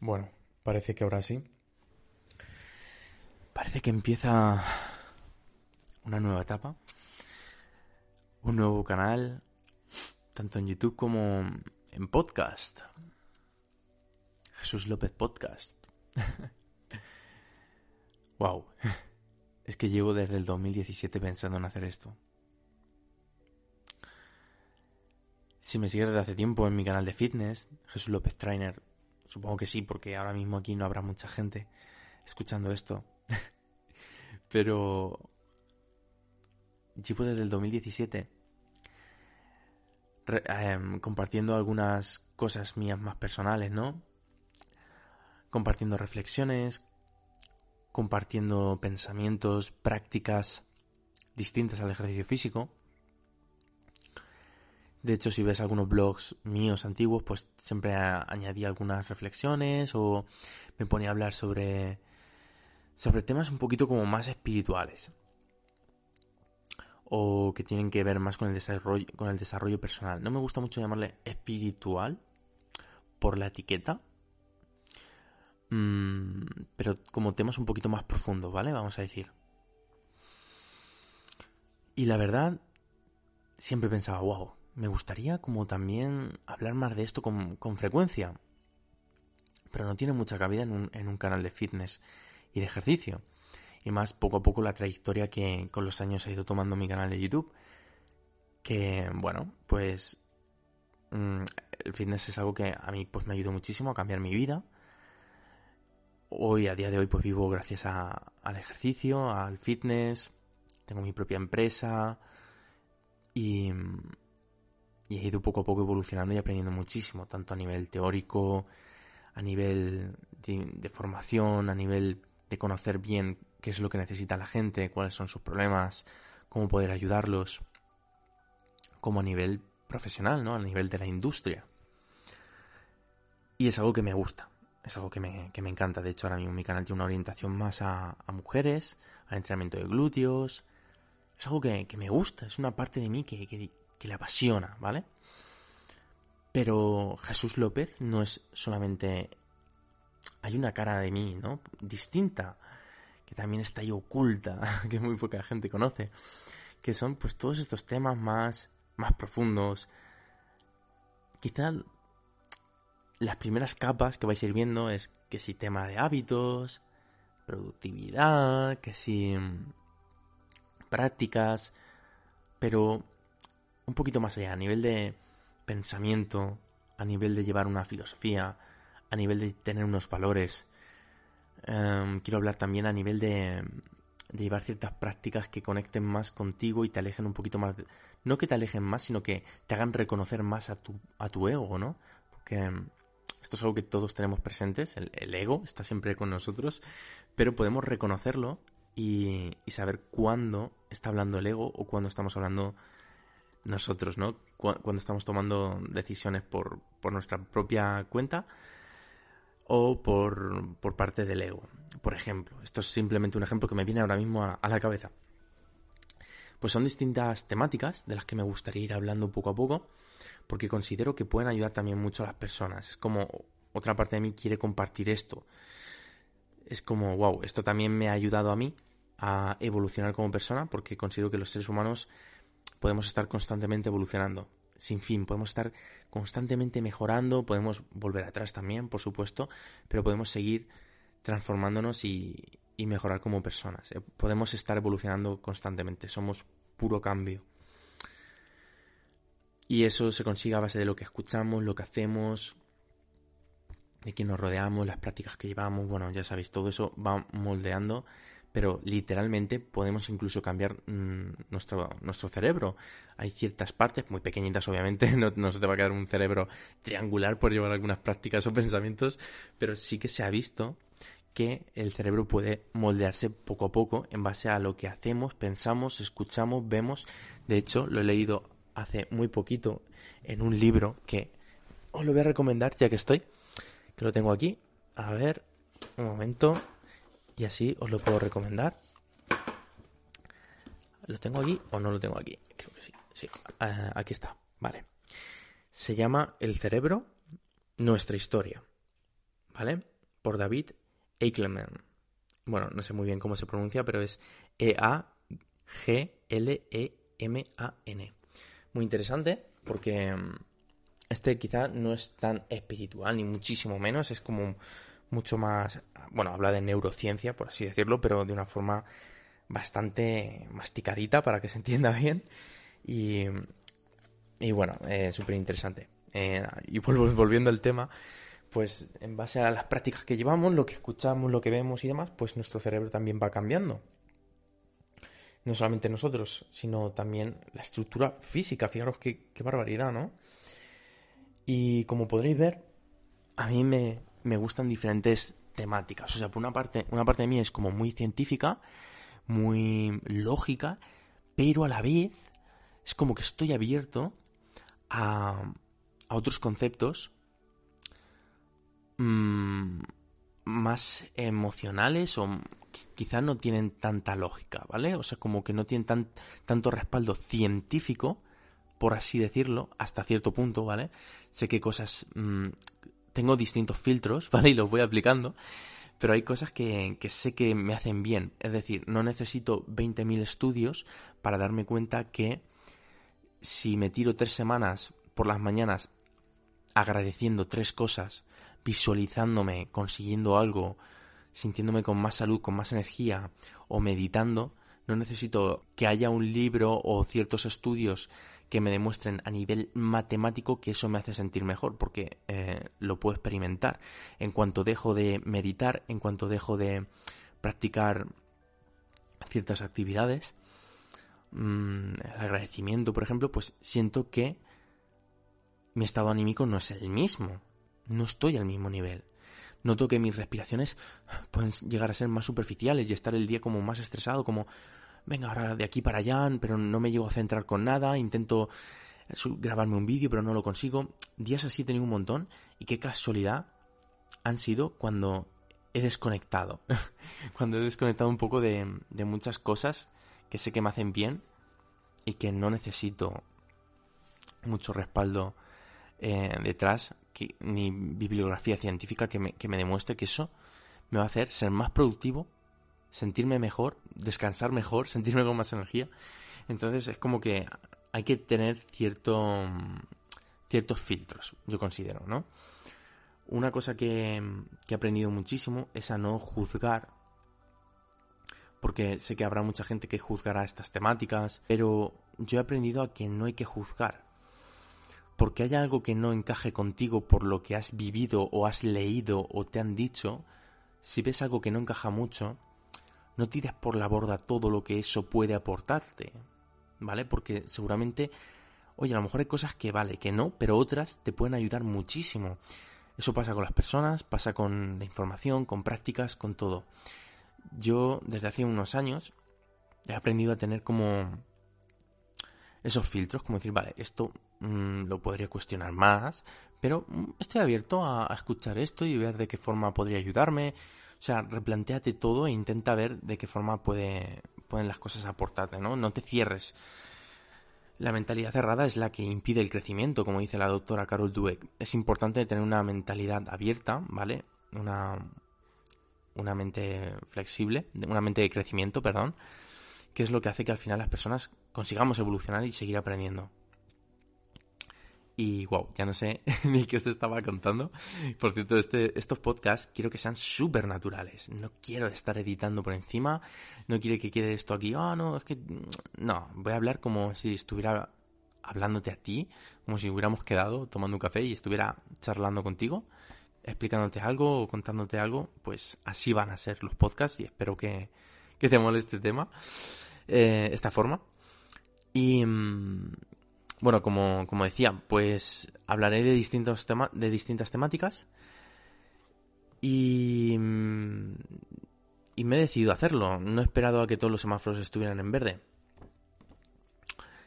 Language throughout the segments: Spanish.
Bueno, parece que ahora sí. Parece que empieza una nueva etapa. Un nuevo canal, tanto en YouTube como en podcast. Jesús López Podcast. wow. Es que llevo desde el 2017 pensando en hacer esto. Si me sigues desde hace tiempo en mi canal de fitness, Jesús López Trainer, supongo que sí, porque ahora mismo aquí no habrá mucha gente escuchando esto. Pero llevo desde el 2017 em, compartiendo algunas cosas mías más personales, ¿no? Compartiendo reflexiones, compartiendo pensamientos, prácticas distintas al ejercicio físico. De hecho, si ves algunos blogs míos antiguos, pues siempre añadí algunas reflexiones o me ponía a hablar sobre, sobre temas un poquito como más espirituales. O que tienen que ver más con el desarrollo, con el desarrollo personal. No me gusta mucho llamarle espiritual por la etiqueta. Mm, pero como temas un poquito más profundos, ¿vale? Vamos a decir. Y la verdad, siempre pensaba, wow, me gustaría como también hablar más de esto con, frecuencia. Pero no tiene mucha cabida en un, en un canal de fitness y de ejercicio. Y más poco a poco la trayectoria que con los años ha ido tomando mi canal de YouTube. Que, bueno, pues mm, el fitness es algo que a mí pues me ayudó muchísimo a cambiar mi vida. Hoy, a día de hoy, pues vivo gracias al ejercicio, al fitness, tengo mi propia empresa y, y he ido poco a poco evolucionando y aprendiendo muchísimo, tanto a nivel teórico, a nivel de, formación, a nivel de conocer bien qué es lo que necesita la gente, cuáles son sus problemas, cómo poder ayudarlos, como a nivel profesional, ¿no? A nivel de la industria. Y es algo que me gusta, es algo que me, que me encanta. De hecho, ahora mismo mi canal tiene una orientación más a, mujeres, al entrenamiento de glúteos. Es algo que, me gusta, es una parte de mí que, que le apasiona, ¿vale? Pero Jesús López no es solamente... Hay una cara de mí, ¿no? Distinta, que también está ahí oculta, que muy poca gente conoce, que son pues todos estos temas más, más profundos. Quizá las primeras capas que vais a ir viendo es que si tema de hábitos, productividad, que si mm, prácticas, pero un poquito más allá, a nivel de pensamiento, a nivel de llevar una filosofía, a nivel de tener unos valores. Em, quiero hablar también a nivel de, de, llevar ciertas prácticas que conecten más contigo y te alejen un poquito más. no que te alejen más, sino que te hagan reconocer más a tu, a tu ego, ¿no? Porque em, esto es algo que todos tenemos presentes, el, el ego está siempre con nosotros, pero podemos reconocerlo y, y saber cuándo está hablando el ego o cuándo estamos hablando nosotros, ¿no? Cuando estamos tomando decisiones por, por nuestra propia cuenta o por, por, parte del ego. Por ejemplo, esto es simplemente un ejemplo que me viene ahora mismo a, a, la cabeza. Pues son distintas temáticas de las que me gustaría ir hablando poco a poco, porque considero que pueden ayudar también mucho a las personas. Es como otra parte de mí quiere compartir esto. Es como, wow, esto también me ha ayudado a mí a evolucionar como persona, porque considero que los seres humanos podemos estar constantemente evolucionando, sin fin, podemos estar constantemente mejorando, podemos volver atrás también, por supuesto, pero podemos seguir transformándonos y, mejorar como personas. Eh, podemos estar evolucionando constantemente, somos puro cambio. Y eso se consigue a base de lo que escuchamos, lo que hacemos, de quién nos rodeamos, las prácticas que llevamos, bueno, ya sabéis, todo eso va moldeando pero literalmente podemos incluso cambiar mm, nuestro, nuestro cerebro. Hay ciertas partes, muy pequeñitas obviamente, no, se te va a quedar un cerebro triangular por llevar algunas prácticas o pensamientos, pero sí que se ha visto que el cerebro puede moldearse poco a poco en base a lo que hacemos, pensamos, escuchamos, vemos. De hecho, lo he leído hace muy poquito en un libro que os lo voy a recomendar ya que estoy, que lo tengo aquí. A ver, un momento y así os lo puedo recomendar. ¿Lo tengo aquí o no lo tengo aquí? Creo que sí. Sí, ah, aquí está. Vale. Se llama El cerebro, nuestra historia. ¿vale? Por David Eichelman. Bueno, no sé muy bien cómo se pronuncia, pero es E-A-G-L-E-M-A-N. Muy interesante porque mm, este quizá no es tan espiritual, ni muchísimo menos, es como mucho más, bueno, habla de neurociencia, por así decirlo, pero de una forma bastante masticadita para que se entienda bien. Y, y bueno, eh, súper interesante. Eh, y volviendo al tema, pues en base a las prácticas que llevamos, lo que escuchamos, lo que vemos y demás, pues nuestro cerebro también va cambiando. No solamente nosotros, sino también la estructura física. Fijaros qué, qué barbaridad, ¿no? Y como podréis ver, a mí me, me gustan diferentes temáticas. O sea, por una parte, una parte de mí es como muy científica, muy lógica, pero a la vez es como que estoy abierto a, a otros conceptos mmm, más emocionales o quizás no tienen tanta lógica, ¿vale? O sea, como que no tienen tan, tanto respaldo científico, por así decirlo, hasta cierto punto, ¿vale? Sé que cosas... mmm, tengo distintos filtros, ¿vale? Y los voy aplicando, pero hay cosas que, que sé que me hacen bien. Es decir, no necesito 20.000 estudios para darme cuenta que si me tiro tres semanas por las mañanas agradeciendo tres cosas visualizándome, consiguiendo algo, sintiéndome con más salud, con más energía o meditando, no necesito que haya un libro o ciertos estudios que me demuestren a nivel matemático que eso me hace sentir mejor, porque eh, lo puedo experimentar. En cuanto dejo de meditar, en cuanto dejo de practicar ciertas actividades, mmm, el agradecimiento, por ejemplo, pues siento que mi estado anímico no es el mismo no estoy al mismo nivel. Noto que mis respiraciones pueden llegar a ser más superficiales y estar el día como más estresado, como, venga, ahora de aquí para allá, pero no me llego a centrar con nada, intento grabarme un vídeo, pero no lo consigo. Días así he tenido un montón y qué casualidad han sido cuando he desconectado. cuando he desconectado un poco de, muchas cosas que sé que me hacen bien y que no necesito mucho respaldo eh, detrás ni bibliografía científica que me, que me demuestre que eso me va a hacer ser más productivo, sentirme mejor, descansar mejor, sentirme con más energía. Entonces es como que hay que tener cierto, ciertos filtros, yo considero, ¿no? Una cosa que, que he aprendido muchísimo es a no juzgar, porque sé que habrá mucha gente que juzgará estas temáticas, pero yo he aprendido a que no hay que juzgar porque haya algo que no encaje contigo por lo que has vivido o has leído o te han dicho, si ves algo que no encaja mucho, no tires por la borda todo lo que eso puede aportarte, ¿vale? Porque seguramente, oye, a lo mejor hay cosas que vale, que no, pero otras te pueden ayudar muchísimo. Eso pasa con las personas, pasa con la información, con prácticas, con todo. Yo desde hace unos años he aprendido a tener como esos filtros, como decir, vale, esto Mm, lo podría cuestionar más, pero mm, estoy abierto a, escuchar esto y ver de qué forma podría ayudarme. O sea, replanteate todo e intenta ver de qué forma puede, pueden las cosas aportarte, ¿no? No te cierres. La mentalidad cerrada es la que impide el crecimiento, como dice la doctora Carol Dweck. Es importante tener una mentalidad abierta, ¿vale? Una, una mente flexible, una mente de crecimiento, perdón, que es lo que hace que al final las personas consigamos evolucionar y seguir aprendiendo. Y wow, ya no sé ni qué os estaba contando. Por cierto, este, estos podcasts quiero que sean súper naturales. No quiero estar editando por encima. No quiero que quede esto aquí. Ah, no, es que. No, voy a hablar como si estuviera hablándote a ti. Como si hubiéramos quedado tomando un café y estuviera charlando contigo. Explicándote algo o contándote algo. Pues así van a ser los podcasts y espero que, que te moleste este tema. Eh, esta forma. Y. Mm, bueno, como, como decía, pues hablaré de, distintos tema de distintas temáticas y, mm, y me he decidido hacerlo. No he esperado a que todos los semáforos estuvieran en verde.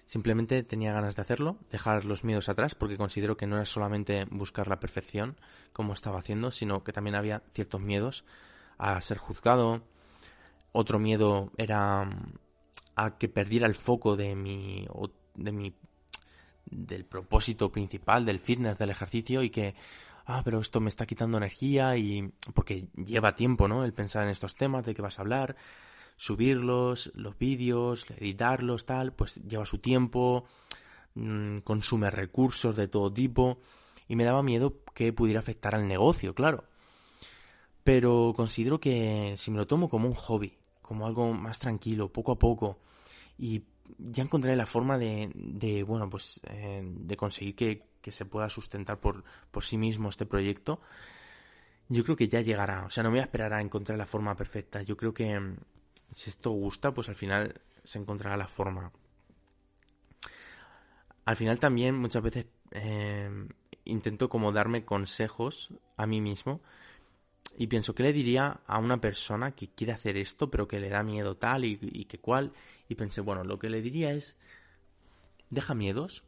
Simplemente tenía ganas de hacerlo, dejar los miedos atrás, porque considero que no era solamente buscar la perfección, como estaba haciendo, sino que también había ciertos miedos a ser juzgado. Otro miedo era mm, a que perdiera el foco de mi, de mi del propósito principal del fitness, del ejercicio y que ah, pero esto me está quitando energía y porque lleva tiempo, ¿no? El pensar en estos temas de qué vas a hablar, subirlos, los vídeos, editarlos, tal, pues lleva su tiempo, mm, consume recursos de todo tipo y me daba miedo que pudiera afectar al negocio, claro. Pero considero que si me lo tomo como un hobby, como algo más tranquilo, poco a poco, y ya encontré la forma de, de bueno, pues eh, de conseguir que, se pueda sustentar por, por sí mismo este proyecto, yo creo que ya llegará. O sea, no voy a esperar a encontrar la forma perfecta. Yo creo que mm, si esto gusta, pues al final se encontrará la forma. Al final también muchas veces eh, intento como darme consejos a mí mismo y pienso, ¿qué le diría a una persona que quiere hacer esto, pero que le da miedo tal y, que cual? Y pensé, bueno, lo que le diría es, deja miedos,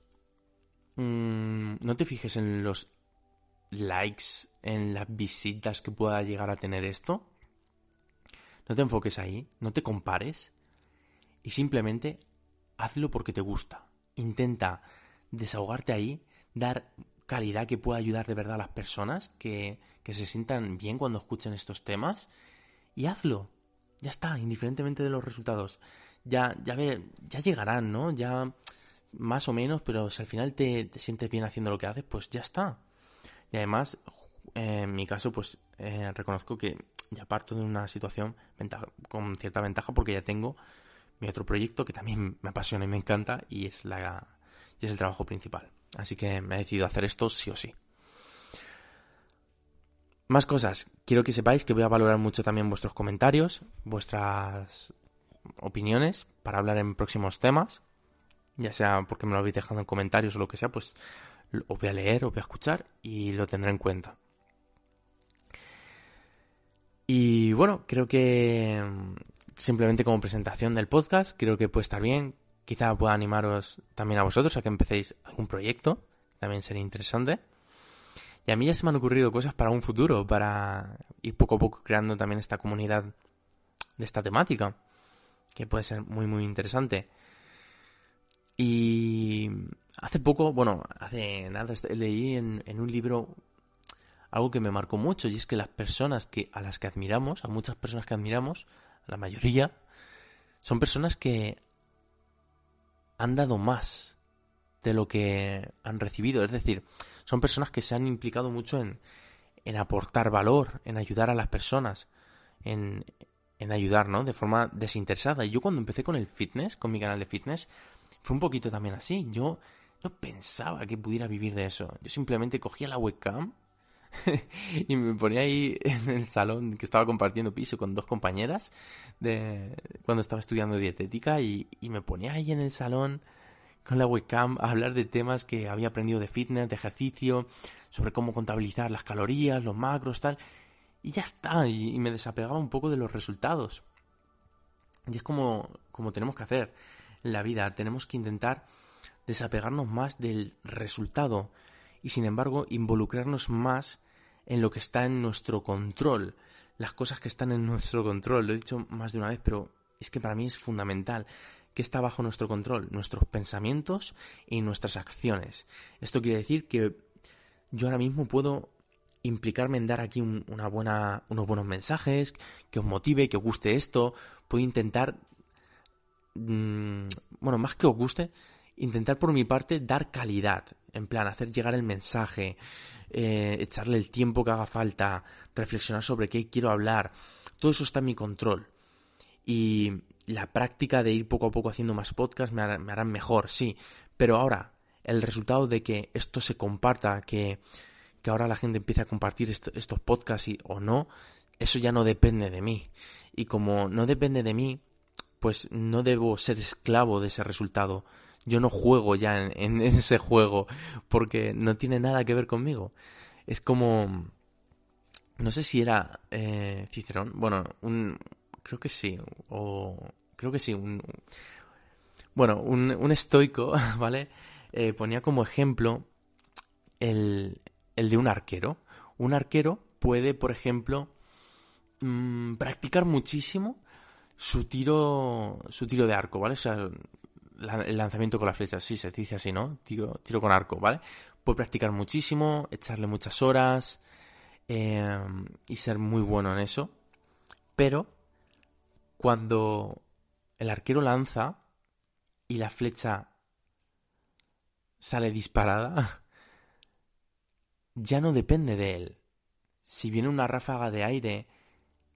mm, no te fijes en los likes, en las visitas que pueda llegar a tener esto, no te enfoques ahí, no te compares y simplemente hazlo porque te gusta. Intenta desahogarte ahí, dar calidad que pueda ayudar de verdad a las personas, que, que se sientan bien cuando escuchen estos temas y hazlo. Ya está, indiferentemente de los resultados. Ya, ya, ve, ya llegarán, ¿no? Ya más o menos, pero si al final te, te, sientes bien haciendo lo que haces, pues ya está. Y además, en mi caso, pues eh, reconozco que ya parto de una situación con cierta ventaja porque ya tengo mi otro proyecto que también me apasiona y me encanta y es, la, y es el trabajo principal. Así que me he decidido hacer esto sí o sí. Más cosas. Quiero que sepáis que voy a valorar mucho también vuestros comentarios, vuestras opiniones para hablar en próximos temas. Ya sea porque me lo habéis dejado en comentarios o lo que sea, pues os voy a leer, os voy a escuchar y lo tendré en cuenta. Y bueno, creo que simplemente como presentación del podcast, creo que puede estar bien Quizá pueda animaros también a vosotros a que empecéis algún proyecto, también sería interesante. Y a mí ya se me han ocurrido cosas para un futuro, para ir poco a poco creando también esta comunidad de esta temática, que puede ser muy, muy interesante. Y hace poco, bueno, hace nada, leí en, un libro algo que me marcó mucho, y es que las personas que, a las que admiramos, a muchas personas que admiramos, la mayoría, son personas que han dado más de lo que han recibido. Es decir, son personas que se han implicado mucho en, en aportar valor, en ayudar a las personas, en, en ayudar, ¿no? De forma desinteresada. Y yo cuando empecé con el fitness, con mi canal de fitness, fue un poquito también así. Yo no pensaba que pudiera vivir de eso. Yo simplemente cogía la webcam y me ponía ahí en el salón que estaba compartiendo piso con dos compañeras de cuando estaba estudiando dietética y, y me ponía ahí en el salón con la webcam a hablar de temas que había aprendido de fitness, de ejercicio, sobre cómo contabilizar las calorías, los macros, tal. Y ya está, y, me desapegaba un poco de los resultados. Y es como, como tenemos que hacer en la vida, tenemos que intentar desapegarnos más del resultado y sin embargo involucrarnos más en lo que está en nuestro control, las cosas que están en nuestro control. Lo he dicho más de una vez, pero es que para mí es fundamental que está bajo nuestro control, nuestros pensamientos y nuestras acciones. Esto quiere decir que yo ahora mismo puedo implicarme en dar aquí una buena, unos buenos mensajes, que os motive, que os guste esto. Puedo intentar, mmm, bueno, más que os guste, intentar por mi parte dar calidad, en plan hacer llegar el mensaje, eh, echarle el tiempo que haga falta, reflexionar sobre qué quiero hablar, todo eso está en mi control. Y la práctica de ir poco a poco haciendo más podcasts me, harán mejor, sí, pero ahora el resultado de que esto se comparta, que, que ahora la gente empiece a compartir estos podcasts y, o no, eso ya no depende de mí. Y como no depende de mí, pues no debo ser esclavo de ese resultado yo no juego ya en, ese juego porque no tiene nada que ver conmigo. Es como... No sé si era eh, Cicerón. Bueno, un, creo que sí. O creo que sí. Bueno, un, un estoico, ¿vale? Eh, ponía como ejemplo el, el de un arquero. Un arquero puede, por ejemplo, mmm, practicar muchísimo su tiro, su tiro de arco, ¿vale? O sea, el lanzamiento con la flecha, sí se dice así, ¿no? Tiro, tiro con arco, ¿vale? puede practicar muchísimo, echarle muchas horas em, y ser muy bueno en eso. Pero cuando el arquero lanza y la flecha sale disparada, ya no depende de él. Si viene una ráfaga de aire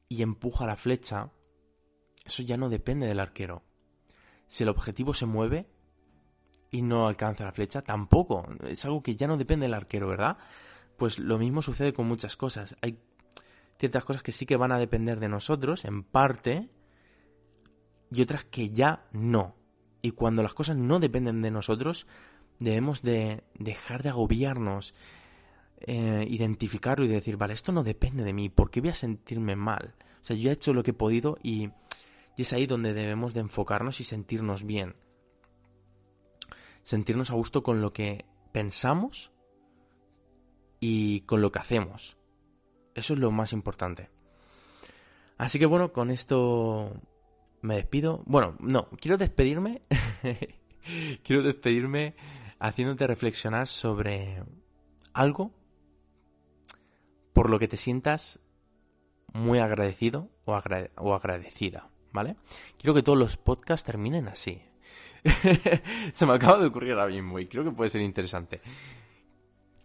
y empuja la flecha, eso ya no depende del arquero. Si el objetivo se mueve y no alcanza la flecha, tampoco. Es algo que ya no depende del arquero, ¿verdad? Pues lo mismo sucede con muchas cosas. Hay ciertas cosas que sí que van a depender de nosotros, en parte, y otras que ya no. Y cuando las cosas no dependen de nosotros, debemos de dejar de agobiarnos, eh, identificarlo y decir, vale, esto no depende de mí, ¿por qué voy a sentirme mal? O sea, yo he hecho lo que he podido y, y es ahí donde debemos de enfocarnos y sentirnos bien. Sentirnos a gusto con lo que pensamos y con lo que hacemos. Eso es lo más importante. Así que bueno, con esto me despido. Bueno, no, quiero despedirme. quiero despedirme haciéndote reflexionar sobre algo por lo que te sientas muy agradecido o, o agradecida, ¿vale? Quiero que todos los podcasts terminen así. Se me acaba de ocurrir ahora mismo y creo que puede ser interesante.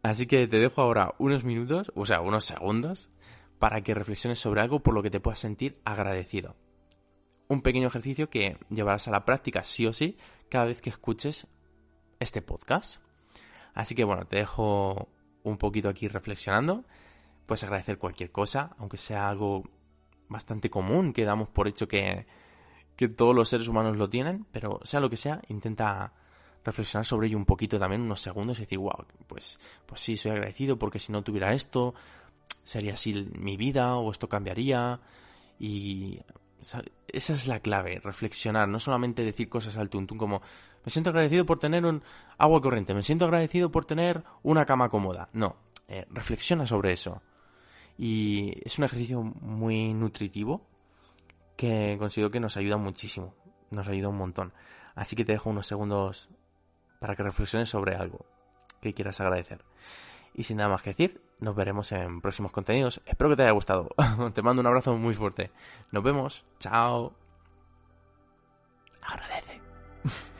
Así que te dejo ahora unos minutos, o sea, unos segundos, para que reflexiones sobre algo por lo que te puedas sentir agradecido. Un pequeño ejercicio que llevarás a la práctica sí o sí cada vez que escuches este podcast. Así que bueno, te dejo un poquito aquí reflexionando. Puedes agradecer cualquier cosa, aunque sea algo bastante común, que damos por hecho que, que todos los seres humanos lo tienen, pero sea lo que sea, intenta reflexionar sobre ello un poquito también, unos segundos, y decir, wow, pues, pues sí, soy agradecido porque si no tuviera esto, sería así mi vida, o esto cambiaría, y esa es la clave, reflexionar, no solamente decir cosas al tuntún como me siento agradecido por tener un agua corriente, me siento agradecido por tener una cama cómoda. No, eh, reflexiona sobre eso. Y es un ejercicio muy nutritivo que considero que nos ayuda muchísimo, nos ayuda un montón. Así que te dejo unos segundos para que reflexiones sobre algo que quieras agradecer. Y sin nada más que decir, nos veremos en próximos contenidos. Espero que te haya gustado. te mando un abrazo muy fuerte. Nos vemos. Chao. Agradece.